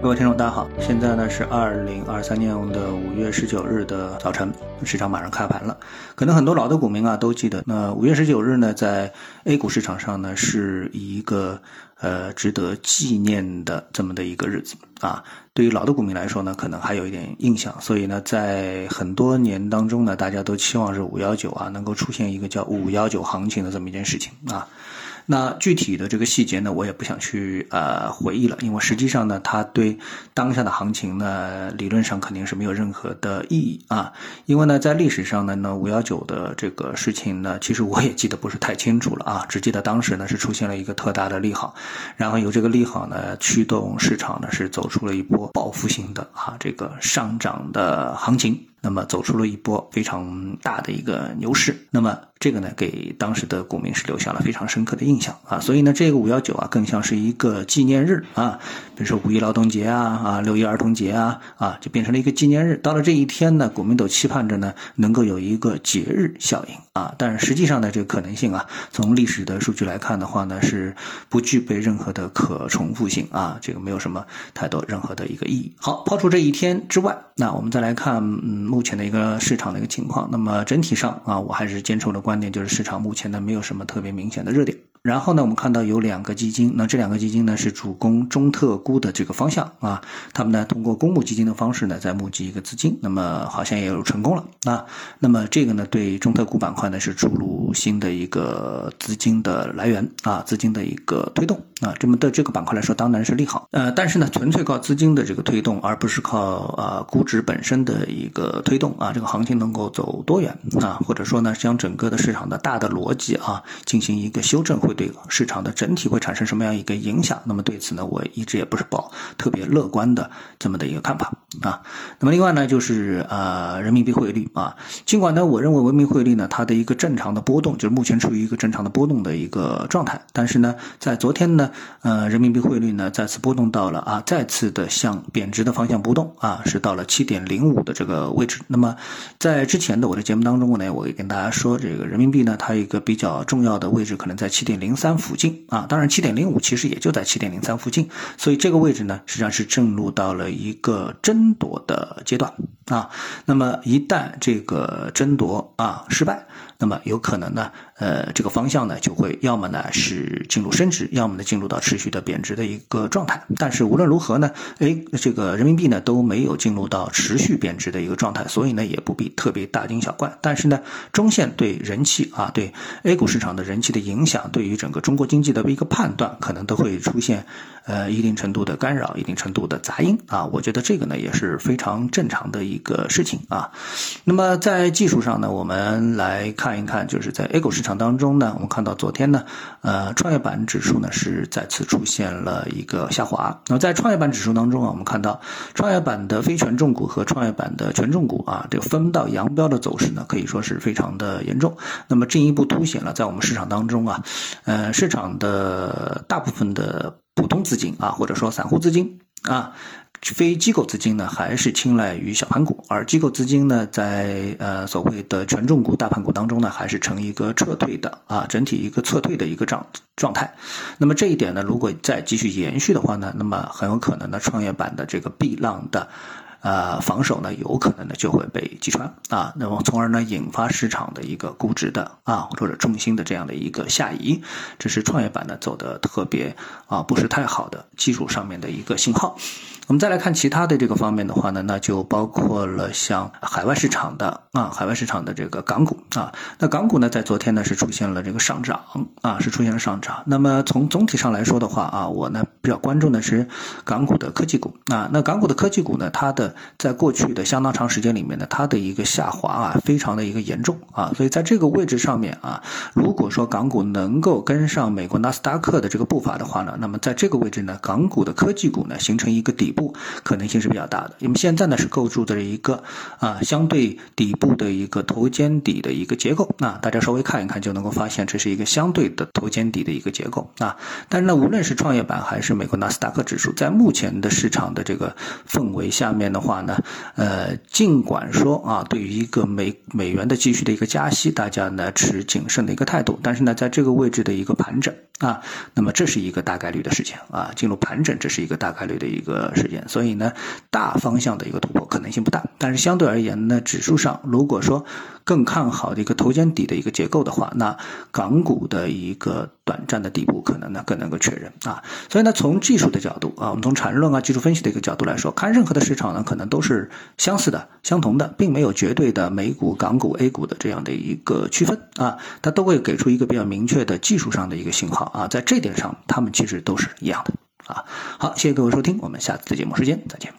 各位听众，大家好，现在呢是二零二三年的五月十九日的早晨，市场马上开盘了。可能很多老的股民啊都记得，那五月十九日呢，在 A 股市场上呢是一个呃值得纪念的这么的一个日子啊。对于老的股民来说呢，可能还有一点印象，所以呢，在很多年当中呢，大家都期望是五幺九啊能够出现一个叫五幺九行情的这么一件事情啊。那具体的这个细节呢，我也不想去呃回忆了，因为实际上呢，它对当下的行情呢，理论上肯定是没有任何的意义啊。因为呢，在历史上呢，那五幺九的这个事情呢，其实我也记得不是太清楚了啊，只记得当时呢是出现了一个特大的利好，然后由这个利好呢驱动市场呢是走出了一波报复性的啊这个上涨的行情。那么走出了一波非常大的一个牛市，那么这个呢，给当时的股民是留下了非常深刻的印象啊，所以呢，这个五幺九啊，更像是一个纪念日啊，比如说五一劳动节啊，啊六一儿童节啊，啊就变成了一个纪念日。到了这一天呢，股民都期盼着呢，能够有一个节日效应啊，但是实际上呢，这个可能性啊，从历史的数据来看的话呢，是不具备任何的可重复性啊，这个没有什么太多任何的一个意义。好，抛除这一天之外，那我们再来看，嗯。目前的一个市场的一个情况，那么整体上啊，我还是坚持我的观点，就是市场目前呢没有什么特别明显的热点。然后呢，我们看到有两个基金，那这两个基金呢是主攻中特估的这个方向啊，他们呢通过公募基金的方式呢在募集一个资金，那么好像也有成功了啊。那么这个呢对中特估板块呢是注入新的一个资金的来源啊，资金的一个推动啊，这么对这个板块来说当然是利好。呃，但是呢纯粹靠资金的这个推动，而不是靠啊估值本身的一个推动啊，这个行情能够走多远啊，或者说呢将整个的市场的大的逻辑啊进行一个修正。会对市场的整体会产生什么样一个影响？那么对此呢，我一直也不是抱特别乐观的这么的一个看法啊。那么另外呢，就是呃人民币汇率啊，尽管呢我认为人民币汇率呢它的一个正常的波动，就是目前处于一个正常的波动的一个状态，但是呢，在昨天呢，呃人民币汇率呢再次波动到了啊，再次的向贬值的方向波动啊，是到了七点零五的这个位置。那么在之前的我的节目当中呢，我也跟大家说，这个人民币呢它一个比较重要的位置可能在七点。零三附近啊，当然七点零五其实也就在七点零三附近，所以这个位置呢，实际上是进入到了一个争夺的阶段啊。那么一旦这个争夺啊失败，那么有可能呢，呃，这个方向呢就会要么呢是进入升值，要么呢进入到持续的贬值的一个状态。但是无论如何呢，哎，这个人民币呢都没有进入到持续贬值的一个状态，所以呢也不必特别大惊小怪。但是呢，中线对人气啊，对 A 股市场的人气的影响，对于整个中国经济的一个判断，可能都会出现呃一定程度的干扰，一定程度的杂音啊。我觉得这个呢也是非常正常的一个事情啊。那么在技术上呢，我们来看一看，就是在 A 股市场当中呢，我们看到昨天呢，呃，创业板指数呢是再次出现了一个下滑。那么在创业板指数当中啊，我们看到创业板的非权重股和创业板的权重股啊，这个分道扬镳的走势呢，可以说是非常的严重。那么进一步凸显了在我们市场当中啊。呃，市场的大部分的普通资金啊，或者说散户资金啊，非机构资金呢，还是青睐于小盘股，而机构资金呢，在呃所谓的权重股、大盘股当中呢，还是呈一个撤退的啊，整体一个撤退的一个状状态。那么这一点呢，如果再继续延续的话呢，那么很有可能呢，创业板的这个 B 浪的。呃，防守呢，有可能呢就会被击穿啊，那么从而呢引发市场的一个估值的啊或者重心的这样的一个下移，这是创业板呢走的特别啊不是太好的技术上面的一个信号。我们再来看其他的这个方面的话呢，那就包括了像海外市场的啊，海外市场的这个港股啊，那港股呢在昨天呢是出现了这个上涨啊，是出现了上涨。那么从总体上来说的话啊，我呢比较关注的是港股的科技股啊，那港股的科技股呢，它的在过去的相当长时间里面呢，它的一个下滑啊，非常的一个严重啊，所以在这个位置上面啊，如果说港股能够跟上美国纳斯达克的这个步伐的话呢，那么在这个位置呢，港股的科技股呢形成一个底部。可能性是比较大的，因为现在呢是构筑的一个啊相对底部的一个头肩底的一个结构，那大家稍微看一看就能够发现这是一个相对的头肩底的一个结构啊。但是呢，无论是创业板还是美国纳斯达克指数，在目前的市场的这个氛围下面呢的话呢，呃，尽管说啊，对于一个美美元的继续的一个加息，大家呢持谨慎的一个态度，但是呢，在这个位置的一个盘整啊，那么这是一个大概率的事情啊，进入盘整这是一个大概率的一个事件，所以呢，大方向的一个突破可能性不大，但是相对而言呢，指数上如果说更看好的一个头肩底的一个结构的话，那港股的一个短暂的底部可能呢更能够确认啊，所以呢，从技术的角度啊，我们从缠论啊、技术分析的一个角度来说，看任何的市场呢，可能都是相似的、相同的，并没有绝对的美股、港股、A 股的这样的一个区分啊，它都会给出一个比较明确的技术上的一个信号啊，在这点上，它们其实都是一样的啊。好，谢谢各位收听，我们下次的节目时间再见。